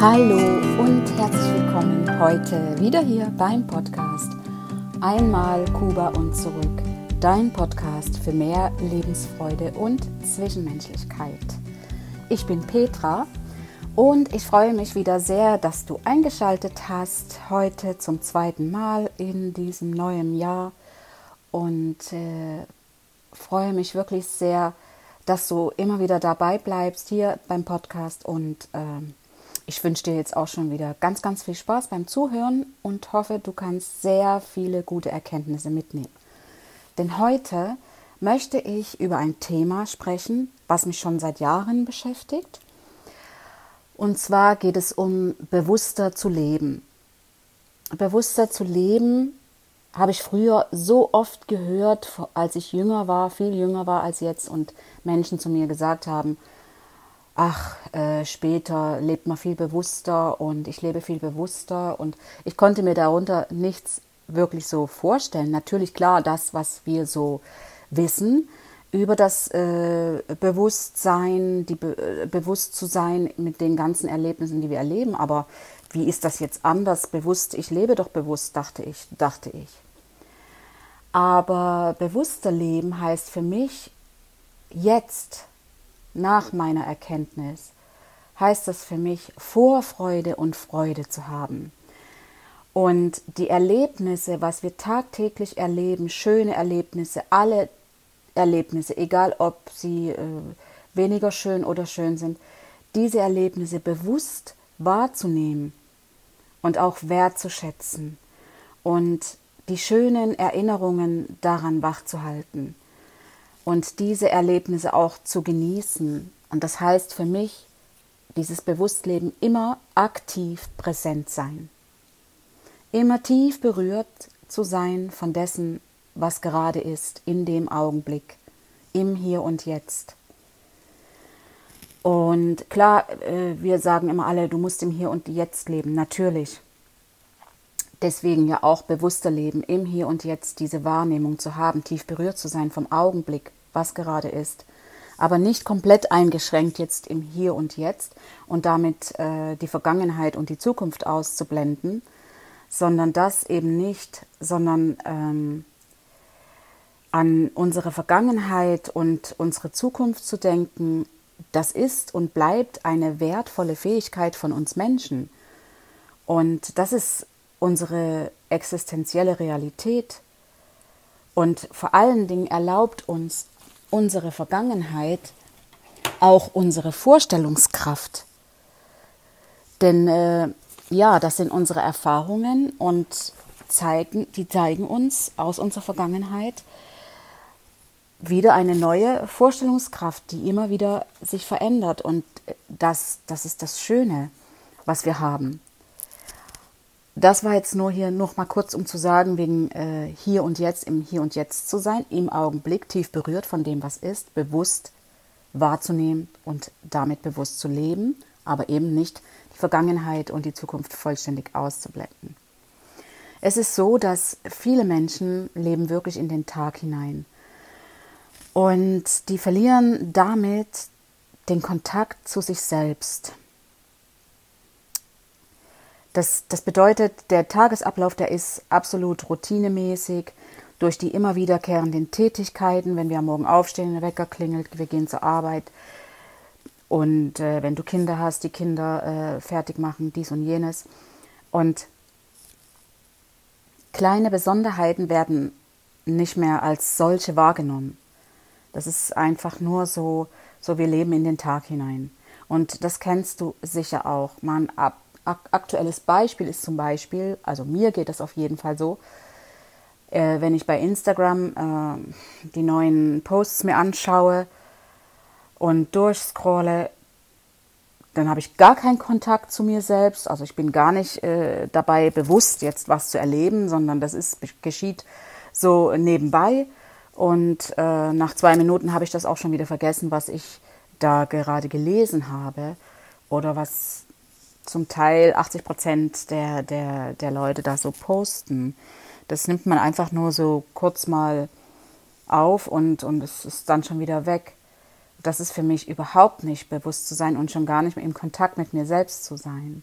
Hallo und herzlich willkommen heute wieder hier beim Podcast Einmal Kuba und zurück. Dein Podcast für mehr Lebensfreude und Zwischenmenschlichkeit. Ich bin Petra und ich freue mich wieder sehr, dass du eingeschaltet hast heute zum zweiten Mal in diesem neuen Jahr und äh, freue mich wirklich sehr, dass du immer wieder dabei bleibst hier beim Podcast und äh, ich wünsche dir jetzt auch schon wieder ganz, ganz viel Spaß beim Zuhören und hoffe, du kannst sehr viele gute Erkenntnisse mitnehmen. Denn heute möchte ich über ein Thema sprechen, was mich schon seit Jahren beschäftigt. Und zwar geht es um bewusster zu leben. Bewusster zu leben habe ich früher so oft gehört, als ich jünger war, viel jünger war als jetzt und Menschen zu mir gesagt haben, ach, äh, später lebt man viel bewusster und ich lebe viel bewusster und ich konnte mir darunter nichts wirklich so vorstellen. Natürlich klar, das, was wir so wissen über das äh, Bewusstsein, die Be äh, bewusst zu sein mit den ganzen Erlebnissen, die wir erleben, aber wie ist das jetzt anders bewusst? Ich lebe doch bewusst, dachte ich, dachte ich. Aber bewusster Leben heißt für mich jetzt, nach meiner Erkenntnis, heißt das für mich Vorfreude und Freude zu haben. Und die Erlebnisse, was wir tagtäglich erleben, schöne Erlebnisse, alle Erlebnisse, egal ob sie äh, weniger schön oder schön sind, diese Erlebnisse bewusst wahrzunehmen und auch wertzuschätzen und die schönen Erinnerungen daran wachzuhalten und diese Erlebnisse auch zu genießen. Und das heißt für mich, dieses Bewusstleben immer aktiv präsent sein immer tief berührt zu sein von dessen, was gerade ist, in dem Augenblick, im Hier und Jetzt. Und klar, äh, wir sagen immer alle, du musst im Hier und Jetzt leben, natürlich. Deswegen ja auch bewusster leben, im Hier und Jetzt diese Wahrnehmung zu haben, tief berührt zu sein vom Augenblick, was gerade ist. Aber nicht komplett eingeschränkt jetzt im Hier und Jetzt und damit äh, die Vergangenheit und die Zukunft auszublenden, sondern das eben nicht, sondern ähm, an unsere Vergangenheit und unsere Zukunft zu denken, das ist und bleibt eine wertvolle Fähigkeit von uns Menschen. Und das ist unsere existenzielle Realität. Und vor allen Dingen erlaubt uns unsere Vergangenheit auch unsere Vorstellungskraft. Denn äh, ja, das sind unsere Erfahrungen und zeigen, die zeigen uns aus unserer Vergangenheit wieder eine neue Vorstellungskraft, die immer wieder sich verändert. Und das, das ist das Schöne, was wir haben. Das war jetzt nur hier noch mal kurz, um zu sagen, wegen äh, hier und jetzt, im Hier und Jetzt zu sein, im Augenblick tief berührt von dem, was ist, bewusst wahrzunehmen und damit bewusst zu leben, aber eben nicht Vergangenheit und die Zukunft vollständig auszublenden. Es ist so, dass viele Menschen leben wirklich in den Tag hinein und die verlieren damit den Kontakt zu sich selbst. Das, das bedeutet, der Tagesablauf, der ist absolut routinemäßig durch die immer wiederkehrenden Tätigkeiten. Wenn wir am Morgen aufstehen, der Wecker klingelt, wir gehen zur Arbeit, und äh, wenn du Kinder hast, die Kinder äh, fertig machen, dies und jenes. Und kleine Besonderheiten werden nicht mehr als solche wahrgenommen. Das ist einfach nur so, so wir leben in den Tag hinein. Und das kennst du sicher auch. Mein ab, aktuelles Beispiel ist zum Beispiel, also mir geht das auf jeden Fall so, äh, wenn ich bei Instagram äh, die neuen Posts mir anschaue, und durchscrolle, dann habe ich gar keinen Kontakt zu mir selbst. Also ich bin gar nicht äh, dabei bewusst, jetzt was zu erleben, sondern das ist, geschieht so nebenbei. Und äh, nach zwei Minuten habe ich das auch schon wieder vergessen, was ich da gerade gelesen habe oder was zum Teil 80 Prozent der, der, der Leute da so posten. Das nimmt man einfach nur so kurz mal auf und, und es ist dann schon wieder weg das ist für mich überhaupt nicht bewusst zu sein und schon gar nicht mehr im Kontakt mit mir selbst zu sein.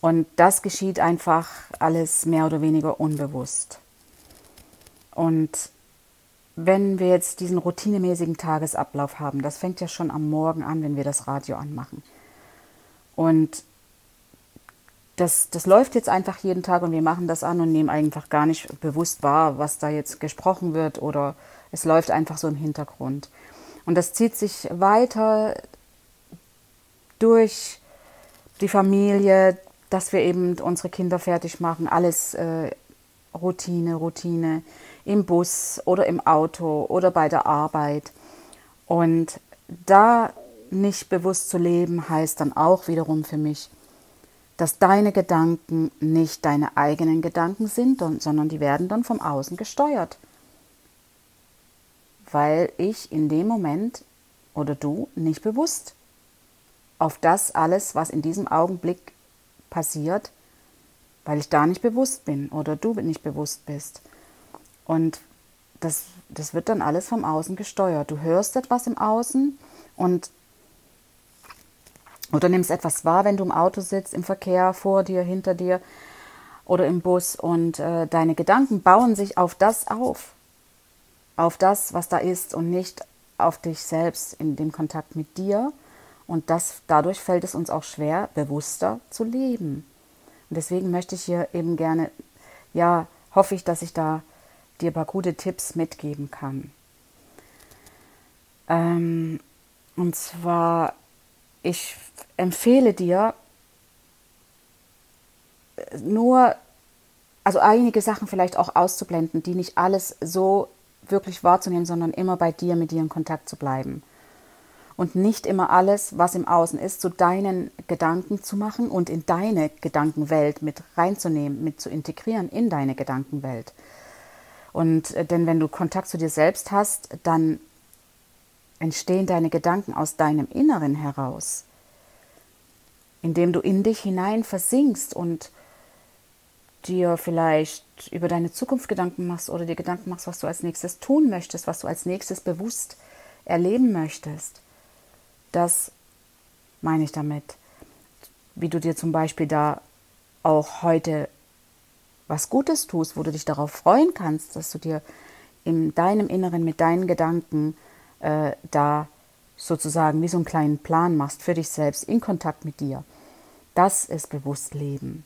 Und das geschieht einfach alles mehr oder weniger unbewusst. Und wenn wir jetzt diesen routinemäßigen Tagesablauf haben, das fängt ja schon am Morgen an, wenn wir das Radio anmachen. Und das, das läuft jetzt einfach jeden Tag und wir machen das an und nehmen einfach gar nicht bewusst wahr, was da jetzt gesprochen wird oder es läuft einfach so im Hintergrund. Und das zieht sich weiter durch die Familie, dass wir eben unsere Kinder fertig machen, alles äh, Routine, Routine im Bus oder im Auto oder bei der Arbeit. Und da nicht bewusst zu leben, heißt dann auch wiederum für mich, dass deine Gedanken nicht deine eigenen Gedanken sind, sondern die werden dann vom Außen gesteuert. Weil ich in dem Moment oder du nicht bewusst auf das alles, was in diesem Augenblick passiert, weil ich da nicht bewusst bin oder du nicht bewusst bist. Und das, das wird dann alles vom Außen gesteuert. Du hörst etwas im Außen und oder nimmst etwas wahr, wenn du im Auto sitzt, im Verkehr, vor dir, hinter dir oder im Bus und äh, deine Gedanken bauen sich auf das auf, auf das, was da ist und nicht auf dich selbst in dem Kontakt mit dir. Und das, dadurch fällt es uns auch schwer, bewusster zu leben. Und deswegen möchte ich hier eben gerne, ja, hoffe ich, dass ich da dir ein paar gute Tipps mitgeben kann. Ähm, und zwar ich empfehle dir nur, also einige Sachen vielleicht auch auszublenden, die nicht alles so wirklich wahrzunehmen, sondern immer bei dir, mit dir in Kontakt zu bleiben. Und nicht immer alles, was im Außen ist, zu deinen Gedanken zu machen und in deine Gedankenwelt mit reinzunehmen, mit zu integrieren in deine Gedankenwelt. Und äh, denn wenn du Kontakt zu dir selbst hast, dann entstehen deine Gedanken aus deinem Inneren heraus, indem du in dich hinein versinkst und dir vielleicht über deine Zukunft Gedanken machst oder dir Gedanken machst, was du als nächstes tun möchtest, was du als nächstes bewusst erleben möchtest. Das meine ich damit. Wie du dir zum Beispiel da auch heute was Gutes tust, wo du dich darauf freuen kannst, dass du dir in deinem Inneren mit deinen Gedanken äh, da sozusagen wie so einen kleinen Plan machst für dich selbst in Kontakt mit dir. Das ist bewusst Leben.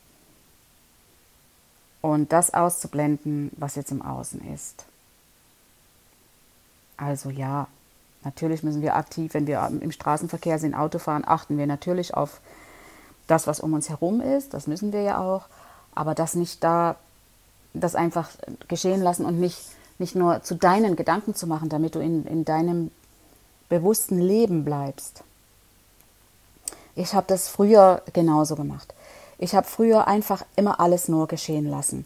Und das auszublenden, was jetzt im Außen ist. Also ja, natürlich müssen wir aktiv, wenn wir im Straßenverkehr sind, Auto fahren, achten wir natürlich auf das, was um uns herum ist. Das müssen wir ja auch. Aber das nicht da, das einfach geschehen lassen und nicht nicht nur zu deinen Gedanken zu machen, damit du in, in deinem bewussten Leben bleibst. Ich habe das früher genauso gemacht. Ich habe früher einfach immer alles nur geschehen lassen.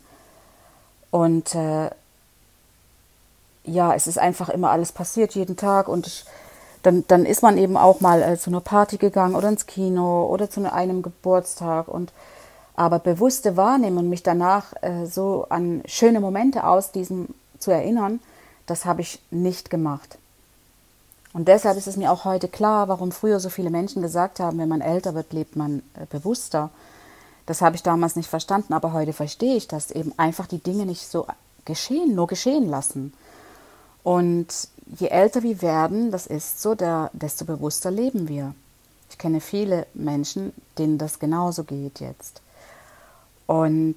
Und äh, ja, es ist einfach immer alles passiert, jeden Tag. Und ich, dann, dann ist man eben auch mal äh, zu einer Party gegangen oder ins Kino oder zu einem Geburtstag. Und aber bewusste Wahrnehmen und mich danach äh, so an schöne Momente aus diesem zu erinnern, das habe ich nicht gemacht. Und deshalb ist es mir auch heute klar, warum früher so viele Menschen gesagt haben, wenn man älter wird, lebt man äh, bewusster. Das habe ich damals nicht verstanden, aber heute verstehe ich das eben einfach die Dinge nicht so geschehen, nur geschehen lassen. Und je älter wir werden, das ist so, der, desto bewusster leben wir. Ich kenne viele Menschen, denen das genauso geht jetzt. Und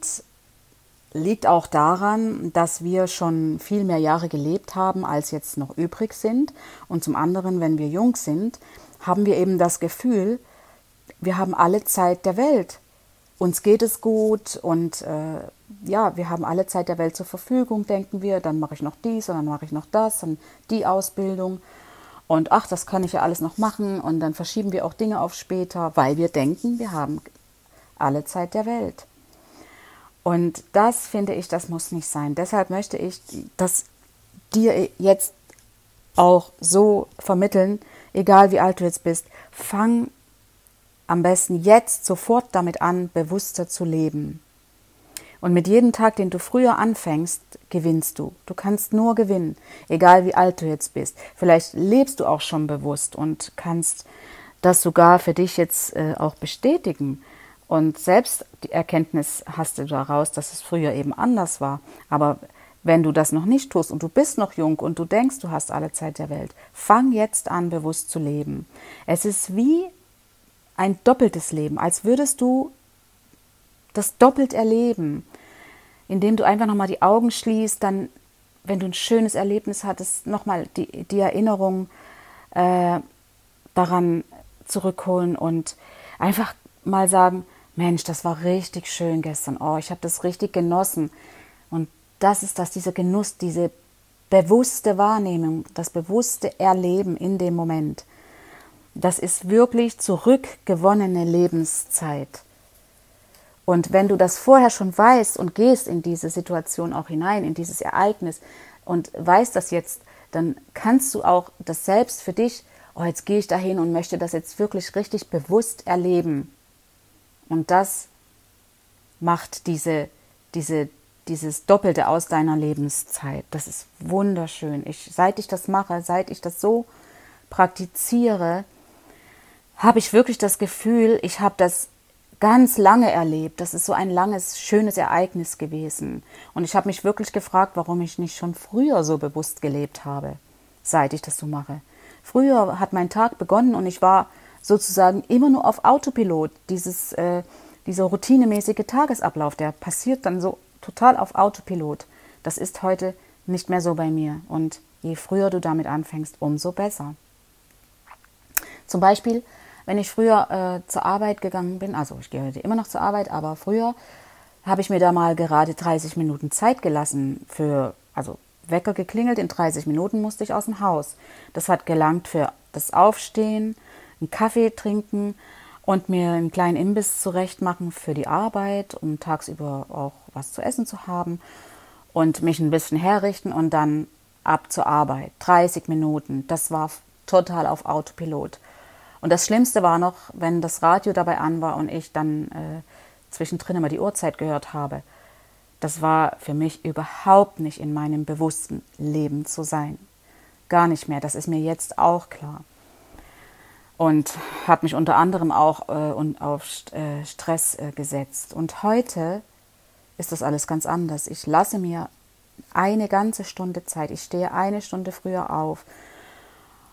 liegt auch daran, dass wir schon viel mehr Jahre gelebt haben, als jetzt noch übrig sind. Und zum anderen, wenn wir jung sind, haben wir eben das Gefühl, wir haben alle Zeit der Welt. Uns geht es gut und äh, ja, wir haben alle Zeit der Welt zur Verfügung, denken wir. Dann mache ich noch dies und dann mache ich noch das und die Ausbildung. Und ach, das kann ich ja alles noch machen. Und dann verschieben wir auch Dinge auf später, weil wir denken, wir haben alle Zeit der Welt. Und das finde ich, das muss nicht sein. Deshalb möchte ich das dir jetzt auch so vermitteln, egal wie alt du jetzt bist, fang am besten jetzt sofort damit an, bewusster zu leben. Und mit jedem Tag, den du früher anfängst, gewinnst du. Du kannst nur gewinnen, egal wie alt du jetzt bist. Vielleicht lebst du auch schon bewusst und kannst das sogar für dich jetzt äh, auch bestätigen. Und selbst die Erkenntnis hast du daraus, dass es früher eben anders war. Aber wenn du das noch nicht tust und du bist noch jung und du denkst, du hast alle Zeit der Welt, fang jetzt an, bewusst zu leben. Es ist wie ein doppeltes Leben, als würdest du das doppelt erleben, indem du einfach nochmal die Augen schließt, dann, wenn du ein schönes Erlebnis hattest, nochmal die, die Erinnerung äh, daran zurückholen und einfach mal sagen, Mensch, das war richtig schön gestern. Oh, ich habe das richtig genossen. Und das ist das, dieser Genuss, diese bewusste Wahrnehmung, das bewusste Erleben in dem Moment. Das ist wirklich zurückgewonnene Lebenszeit. Und wenn du das vorher schon weißt und gehst in diese Situation auch hinein, in dieses Ereignis und weißt das jetzt, dann kannst du auch das selbst für dich, oh, jetzt gehe ich dahin und möchte das jetzt wirklich richtig bewusst erleben. Und das macht diese, diese, dieses Doppelte aus deiner Lebenszeit. Das ist wunderschön. Ich, seit ich das mache, seit ich das so praktiziere, habe ich wirklich das Gefühl, ich habe das ganz lange erlebt. Das ist so ein langes, schönes Ereignis gewesen. Und ich habe mich wirklich gefragt, warum ich nicht schon früher so bewusst gelebt habe, seit ich das so mache. Früher hat mein Tag begonnen und ich war sozusagen immer nur auf Autopilot. Dieses, äh, dieser routinemäßige Tagesablauf, der passiert dann so total auf Autopilot. Das ist heute nicht mehr so bei mir. Und je früher du damit anfängst, umso besser. Zum Beispiel, wenn ich früher äh, zur Arbeit gegangen bin, also ich gehe heute immer noch zur Arbeit, aber früher habe ich mir da mal gerade 30 Minuten Zeit gelassen für, also Wecker geklingelt, in 30 Minuten musste ich aus dem Haus. Das hat gelangt für das Aufstehen, einen Kaffee trinken und mir einen kleinen Imbiss zurechtmachen für die Arbeit, um tagsüber auch was zu essen zu haben und mich ein bisschen herrichten und dann ab zur Arbeit. 30 Minuten, das war total auf Autopilot. Und das Schlimmste war noch, wenn das Radio dabei an war und ich dann äh, zwischendrin immer die Uhrzeit gehört habe. Das war für mich überhaupt nicht in meinem bewussten Leben zu sein. Gar nicht mehr. Das ist mir jetzt auch klar und habe mich unter anderem auch äh, auf äh, Stress äh, gesetzt. Und heute ist das alles ganz anders. Ich lasse mir eine ganze Stunde Zeit. Ich stehe eine Stunde früher auf.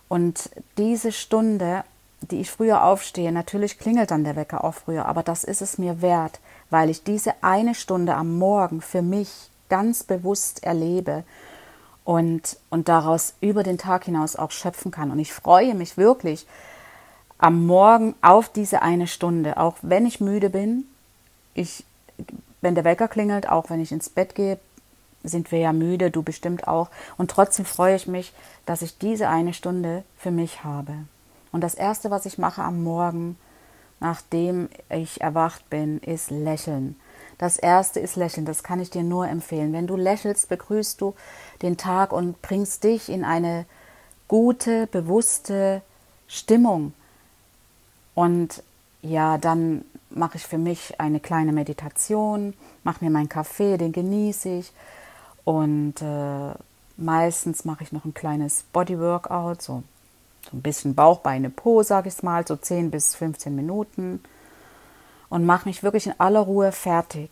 Und diese Stunde, die ich früher aufstehe, natürlich klingelt dann der Wecker auch früher, aber das ist es mir wert, weil ich diese eine Stunde am Morgen für mich ganz bewusst erlebe und, und daraus über den Tag hinaus auch schöpfen kann. Und ich freue mich wirklich, am Morgen auf diese eine Stunde, auch wenn ich müde bin. Ich, wenn der Wecker klingelt, auch wenn ich ins Bett gehe, sind wir ja müde, du bestimmt auch. Und trotzdem freue ich mich, dass ich diese eine Stunde für mich habe. Und das Erste, was ich mache am Morgen, nachdem ich erwacht bin, ist lächeln. Das Erste ist lächeln, das kann ich dir nur empfehlen. Wenn du lächelst, begrüßt du den Tag und bringst dich in eine gute, bewusste Stimmung. Und ja, dann mache ich für mich eine kleine Meditation, mache mir meinen Kaffee, den genieße ich. Und äh, meistens mache ich noch ein kleines Bodyworkout, so, so ein bisschen Bauch, Beine, Po, sage ich mal, so 10 bis 15 Minuten. Und mache mich wirklich in aller Ruhe fertig.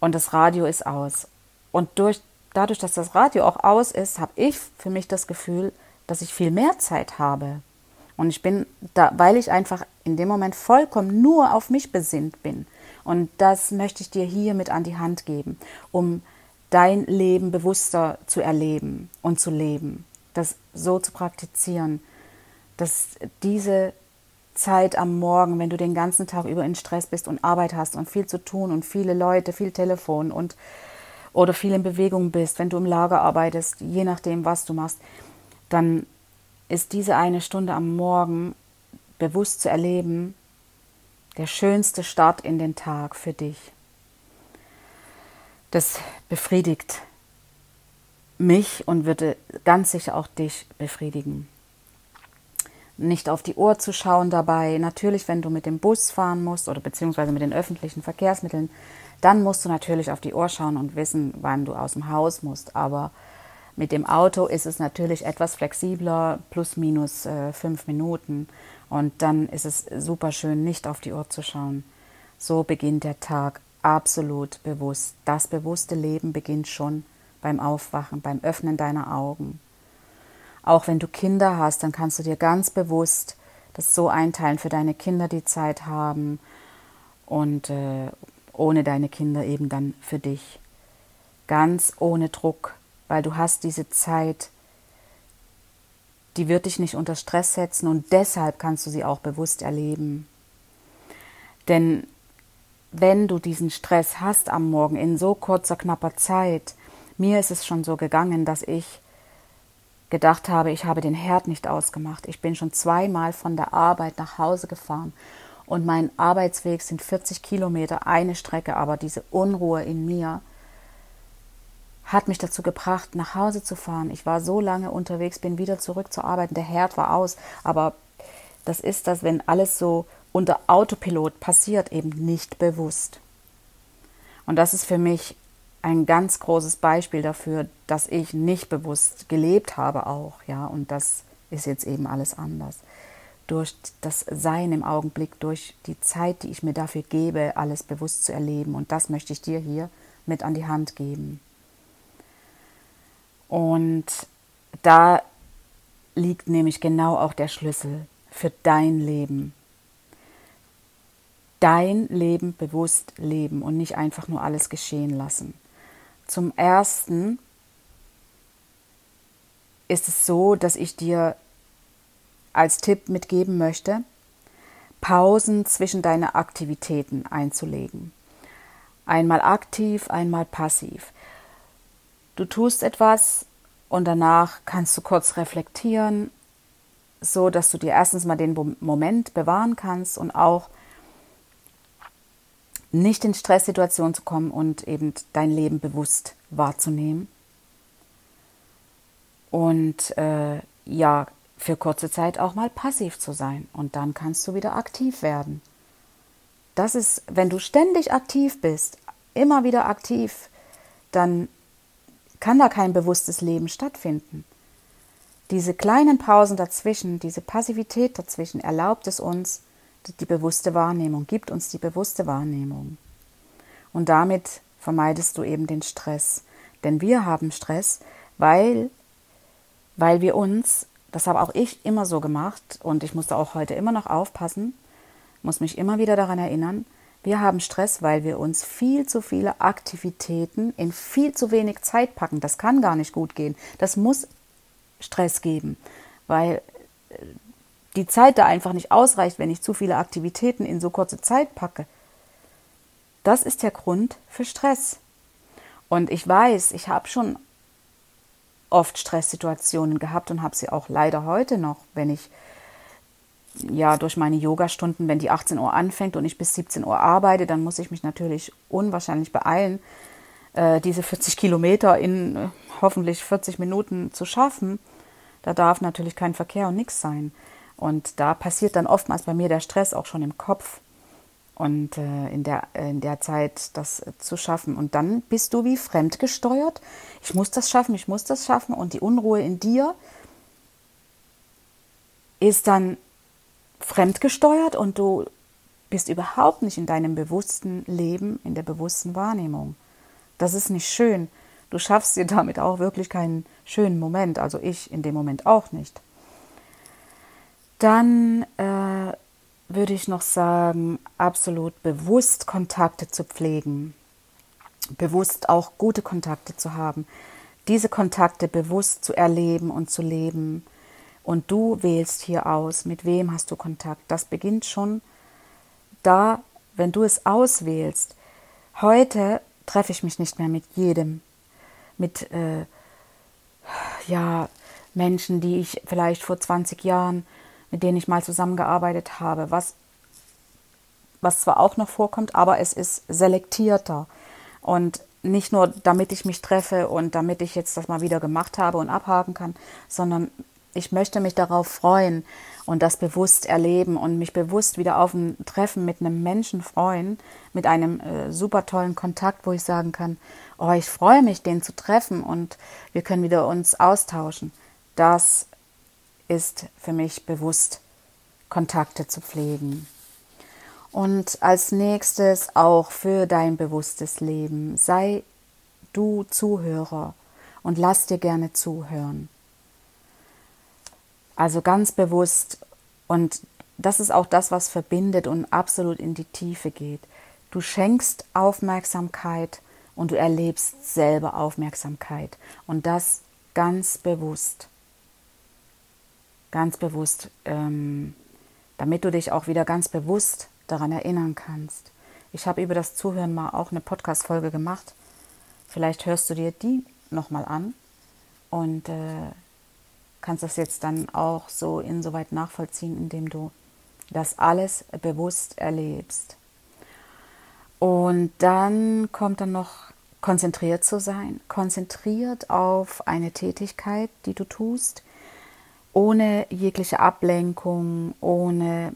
Und das Radio ist aus. Und durch, dadurch, dass das Radio auch aus ist, habe ich für mich das Gefühl, dass ich viel mehr Zeit habe. Und ich bin da, weil ich einfach in dem Moment vollkommen nur auf mich besinnt bin. Und das möchte ich dir hier mit an die Hand geben, um dein Leben bewusster zu erleben und zu leben, das so zu praktizieren, dass diese Zeit am Morgen, wenn du den ganzen Tag über in Stress bist und Arbeit hast und viel zu tun und viele Leute, viel Telefon und oder viel in Bewegung bist, wenn du im Lager arbeitest, je nachdem, was du machst, dann ist diese eine Stunde am Morgen bewusst zu erleben der schönste Start in den Tag für dich. Das befriedigt mich und würde ganz sicher auch dich befriedigen. Nicht auf die Uhr zu schauen dabei. Natürlich, wenn du mit dem Bus fahren musst oder beziehungsweise mit den öffentlichen Verkehrsmitteln, dann musst du natürlich auf die Uhr schauen und wissen, wann du aus dem Haus musst. Aber mit dem Auto ist es natürlich etwas flexibler, plus minus äh, fünf Minuten. Und dann ist es super schön, nicht auf die Uhr zu schauen, So beginnt der Tag absolut bewusst. Das bewusste Leben beginnt schon beim Aufwachen, beim Öffnen deiner Augen. Auch wenn du Kinder hast, dann kannst du dir ganz bewusst das so einteilen für deine Kinder, die Zeit haben und äh, ohne deine Kinder eben dann für dich. Ganz ohne Druck, weil du hast diese Zeit, die wird dich nicht unter Stress setzen und deshalb kannst du sie auch bewusst erleben. Denn wenn du diesen Stress hast am Morgen in so kurzer, knapper Zeit, mir ist es schon so gegangen, dass ich gedacht habe, ich habe den Herd nicht ausgemacht. Ich bin schon zweimal von der Arbeit nach Hause gefahren und mein Arbeitsweg sind 40 Kilometer, eine Strecke, aber diese Unruhe in mir hat mich dazu gebracht, nach Hause zu fahren. Ich war so lange unterwegs, bin wieder zurück zur Arbeit. Der Herd war aus, aber das ist das, wenn alles so unter Autopilot passiert, eben nicht bewusst. Und das ist für mich ein ganz großes Beispiel dafür, dass ich nicht bewusst gelebt habe auch, ja, und das ist jetzt eben alles anders. Durch das Sein im Augenblick, durch die Zeit, die ich mir dafür gebe, alles bewusst zu erleben. Und das möchte ich dir hier mit an die Hand geben. Und da liegt nämlich genau auch der Schlüssel für dein Leben. Dein Leben bewusst leben und nicht einfach nur alles geschehen lassen. Zum Ersten ist es so, dass ich dir als Tipp mitgeben möchte, Pausen zwischen deine Aktivitäten einzulegen. Einmal aktiv, einmal passiv. Du tust etwas und danach kannst du kurz reflektieren, so dass du dir erstens mal den Moment bewahren kannst und auch nicht in Stresssituationen zu kommen und eben dein Leben bewusst wahrzunehmen. Und äh, ja, für kurze Zeit auch mal passiv zu sein. Und dann kannst du wieder aktiv werden. Das ist, wenn du ständig aktiv bist, immer wieder aktiv, dann kann da kein bewusstes Leben stattfinden. Diese kleinen Pausen dazwischen, diese Passivität dazwischen erlaubt es uns, die bewusste Wahrnehmung, gibt uns die bewusste Wahrnehmung. Und damit vermeidest du eben den Stress. Denn wir haben Stress, weil, weil wir uns, das habe auch ich immer so gemacht und ich musste auch heute immer noch aufpassen, muss mich immer wieder daran erinnern, wir haben Stress, weil wir uns viel zu viele Aktivitäten in viel zu wenig Zeit packen. Das kann gar nicht gut gehen. Das muss Stress geben, weil die Zeit da einfach nicht ausreicht, wenn ich zu viele Aktivitäten in so kurze Zeit packe. Das ist der Grund für Stress. Und ich weiß, ich habe schon oft Stresssituationen gehabt und habe sie auch leider heute noch, wenn ich ja durch meine Yogastunden, wenn die 18 Uhr anfängt und ich bis 17 Uhr arbeite, dann muss ich mich natürlich unwahrscheinlich beeilen, äh, diese 40 Kilometer in äh, hoffentlich 40 Minuten zu schaffen. Da darf natürlich kein Verkehr und nichts sein. Und da passiert dann oftmals bei mir der Stress auch schon im Kopf und äh, in, der, in der Zeit das äh, zu schaffen. Und dann bist du wie fremdgesteuert. Ich muss das schaffen, ich muss das schaffen. Und die Unruhe in dir ist dann fremdgesteuert und du bist überhaupt nicht in deinem bewussten Leben, in der bewussten Wahrnehmung. Das ist nicht schön. Du schaffst dir damit auch wirklich keinen schönen Moment. Also ich in dem Moment auch nicht. Dann äh, würde ich noch sagen, absolut bewusst Kontakte zu pflegen, bewusst auch gute Kontakte zu haben, diese Kontakte bewusst zu erleben und zu leben. Und du wählst hier aus, mit wem hast du Kontakt. Das beginnt schon da, wenn du es auswählst. Heute treffe ich mich nicht mehr mit jedem, mit äh, ja, Menschen, die ich vielleicht vor 20 Jahren mit denen ich mal zusammengearbeitet habe, was, was zwar auch noch vorkommt, aber es ist selektierter. Und nicht nur, damit ich mich treffe und damit ich jetzt das mal wieder gemacht habe und abhaken kann, sondern ich möchte mich darauf freuen und das bewusst erleben und mich bewusst wieder auf ein Treffen mit einem Menschen freuen, mit einem äh, super tollen Kontakt, wo ich sagen kann, oh, ich freue mich, den zu treffen und wir können wieder uns austauschen. Das ist für mich bewusst, Kontakte zu pflegen. Und als nächstes auch für dein bewusstes Leben. Sei du Zuhörer und lass dir gerne zuhören. Also ganz bewusst und das ist auch das, was verbindet und absolut in die Tiefe geht. Du schenkst Aufmerksamkeit und du erlebst selber Aufmerksamkeit und das ganz bewusst. Ganz bewusst, ähm, damit du dich auch wieder ganz bewusst daran erinnern kannst. Ich habe über das Zuhören mal auch eine Podcast-Folge gemacht. Vielleicht hörst du dir die nochmal an und äh, kannst das jetzt dann auch so insoweit nachvollziehen, indem du das alles bewusst erlebst. Und dann kommt dann noch konzentriert zu sein, konzentriert auf eine Tätigkeit, die du tust, ohne jegliche Ablenkung, ohne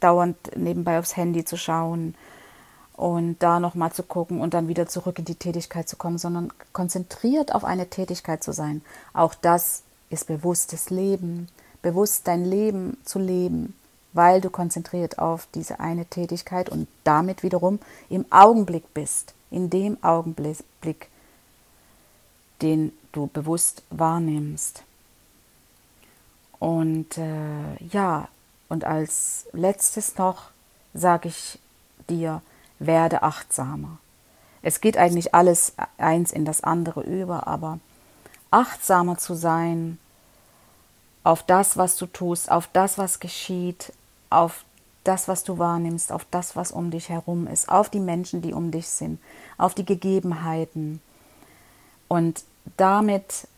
dauernd nebenbei aufs Handy zu schauen und da nochmal zu gucken und dann wieder zurück in die Tätigkeit zu kommen, sondern konzentriert auf eine Tätigkeit zu sein. Auch das ist bewusstes Leben, bewusst dein Leben zu leben, weil du konzentriert auf diese eine Tätigkeit und damit wiederum im Augenblick bist, in dem Augenblick, den du bewusst wahrnimmst. Und äh, ja, und als letztes noch sage ich dir, werde achtsamer. Es geht eigentlich alles eins in das andere über, aber achtsamer zu sein auf das, was du tust, auf das, was geschieht, auf das, was du wahrnimmst, auf das, was um dich herum ist, auf die Menschen, die um dich sind, auf die Gegebenheiten. Und damit,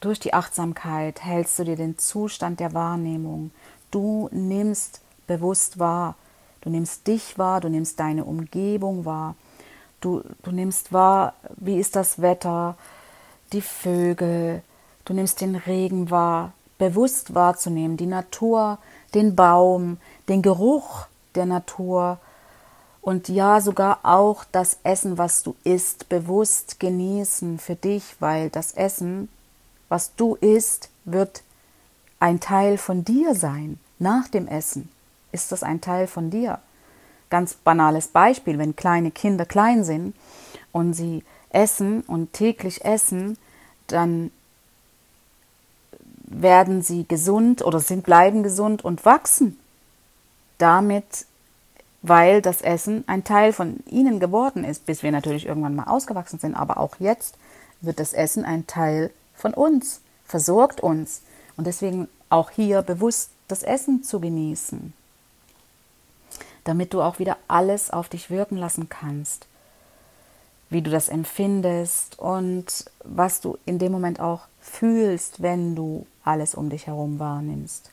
durch die Achtsamkeit, hältst du dir den Zustand der Wahrnehmung, Du nimmst bewusst wahr. Du nimmst dich wahr, du nimmst deine Umgebung wahr. Du, du nimmst wahr, wie ist das Wetter, die Vögel, du nimmst den Regen wahr, bewusst wahrzunehmen, die Natur, den Baum, den Geruch der Natur und ja sogar auch das Essen, was du isst, bewusst genießen für dich, weil das Essen, was du isst, wird ein Teil von dir sein. Nach dem Essen ist das ein Teil von dir. Ganz banales Beispiel, wenn kleine Kinder klein sind und sie essen und täglich essen, dann werden sie gesund oder sind bleiben gesund und wachsen. Damit, weil das Essen ein Teil von ihnen geworden ist, bis wir natürlich irgendwann mal ausgewachsen sind, aber auch jetzt wird das Essen ein Teil von uns, versorgt uns. Und deswegen auch hier bewusst das Essen zu genießen, damit du auch wieder alles auf dich wirken lassen kannst, wie du das empfindest und was du in dem Moment auch fühlst, wenn du alles um dich herum wahrnimmst.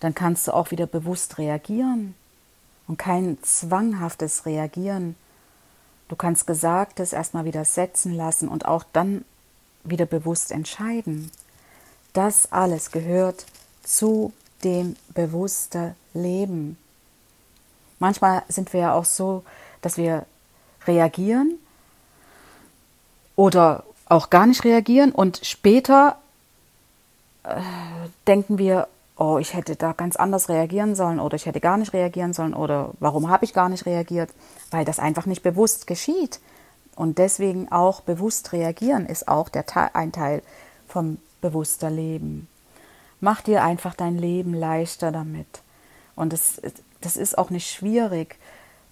Dann kannst du auch wieder bewusst reagieren und kein zwanghaftes Reagieren. Du kannst Gesagtes erstmal wieder setzen lassen und auch dann wieder bewusst entscheiden. Das alles gehört zu dem bewussten Leben. Manchmal sind wir ja auch so, dass wir reagieren oder auch gar nicht reagieren und später äh, denken wir, oh, ich hätte da ganz anders reagieren sollen oder ich hätte gar nicht reagieren sollen oder warum habe ich gar nicht reagiert, weil das einfach nicht bewusst geschieht. Und deswegen auch bewusst reagieren ist auch der, ein Teil vom bewusster Leben. Mach dir einfach dein Leben leichter damit. Und das, das ist auch nicht schwierig.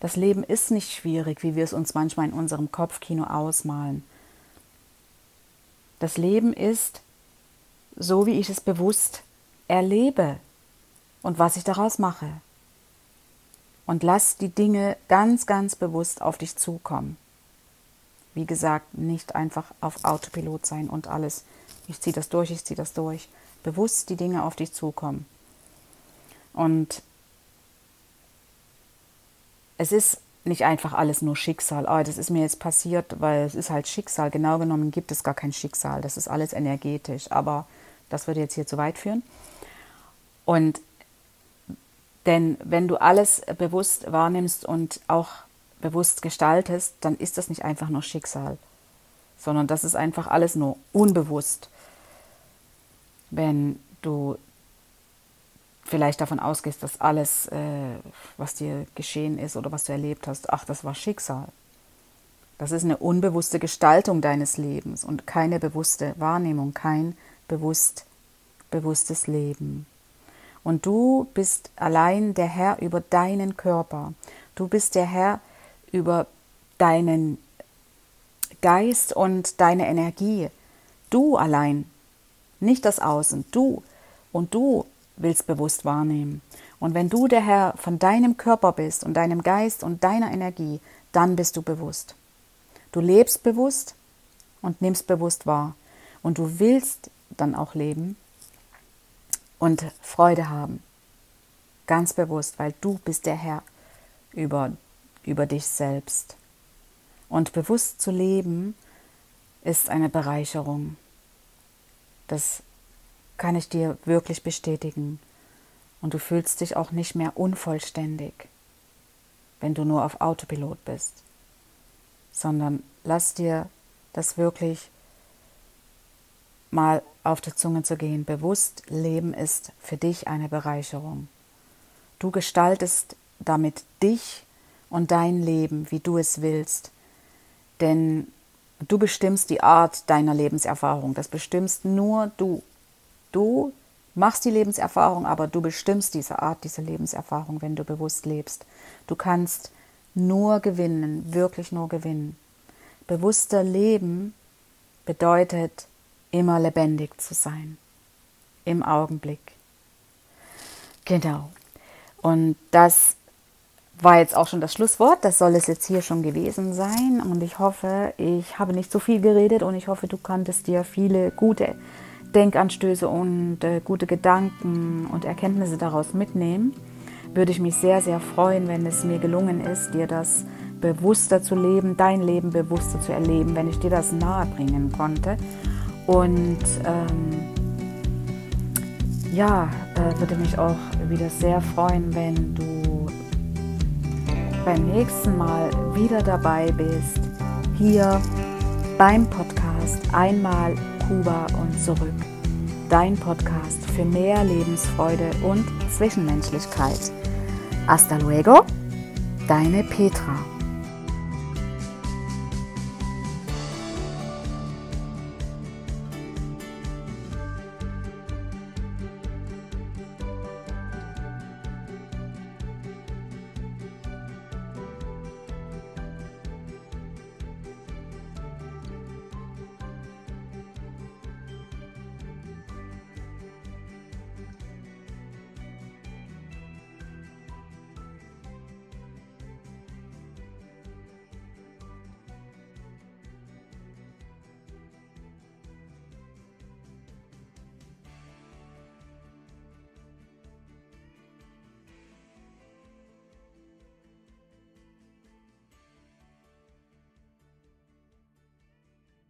Das Leben ist nicht schwierig, wie wir es uns manchmal in unserem Kopfkino ausmalen. Das Leben ist so, wie ich es bewusst erlebe und was ich daraus mache. Und lass die Dinge ganz, ganz bewusst auf dich zukommen. Wie gesagt, nicht einfach auf Autopilot sein und alles ich ziehe das durch, ich ziehe das durch. Bewusst die Dinge auf dich zukommen. Und es ist nicht einfach alles nur Schicksal. Oh, das ist mir jetzt passiert, weil es ist halt Schicksal. Genau genommen gibt es gar kein Schicksal. Das ist alles energetisch. Aber das würde jetzt hier zu weit führen. Und denn wenn du alles bewusst wahrnimmst und auch bewusst gestaltest, dann ist das nicht einfach nur Schicksal, sondern das ist einfach alles nur unbewusst wenn du vielleicht davon ausgehst, dass alles, äh, was dir geschehen ist oder was du erlebt hast, ach, das war Schicksal. Das ist eine unbewusste Gestaltung deines Lebens und keine bewusste Wahrnehmung, kein bewusst, bewusstes Leben. Und du bist allein der Herr über deinen Körper. Du bist der Herr über deinen Geist und deine Energie. Du allein, nicht das Außen, du. Und du willst bewusst wahrnehmen. Und wenn du der Herr von deinem Körper bist und deinem Geist und deiner Energie, dann bist du bewusst. Du lebst bewusst und nimmst bewusst wahr. Und du willst dann auch leben und Freude haben. Ganz bewusst, weil du bist der Herr über, über dich selbst. Und bewusst zu leben ist eine Bereicherung. Das kann ich dir wirklich bestätigen. Und du fühlst dich auch nicht mehr unvollständig, wenn du nur auf Autopilot bist, sondern lass dir das wirklich mal auf der Zunge zu gehen. Bewusst leben ist für dich eine Bereicherung. Du gestaltest damit dich und dein Leben, wie du es willst. Denn du bestimmst die Art deiner Lebenserfahrung. Das bestimmst nur du. Du machst die Lebenserfahrung, aber du bestimmst diese Art, diese Lebenserfahrung, wenn du bewusst lebst. Du kannst nur gewinnen, wirklich nur gewinnen. Bewusster Leben bedeutet immer lebendig zu sein, im Augenblick. Genau. Und das war jetzt auch schon das Schlusswort. Das soll es jetzt hier schon gewesen sein. Und ich hoffe, ich habe nicht so viel geredet und ich hoffe, du konntest dir viele gute Denkanstöße und äh, gute Gedanken und Erkenntnisse daraus mitnehmen. Würde ich mich sehr, sehr freuen, wenn es mir gelungen ist, dir das bewusster zu leben, dein Leben bewusster zu erleben, wenn ich dir das nahebringen konnte. Und ähm, ja, äh, würde mich auch wieder sehr freuen, wenn du beim nächsten Mal wieder dabei bist, hier beim Podcast Einmal Kuba und zurück. Dein Podcast für mehr Lebensfreude und Zwischenmenschlichkeit. Hasta luego, deine Petra.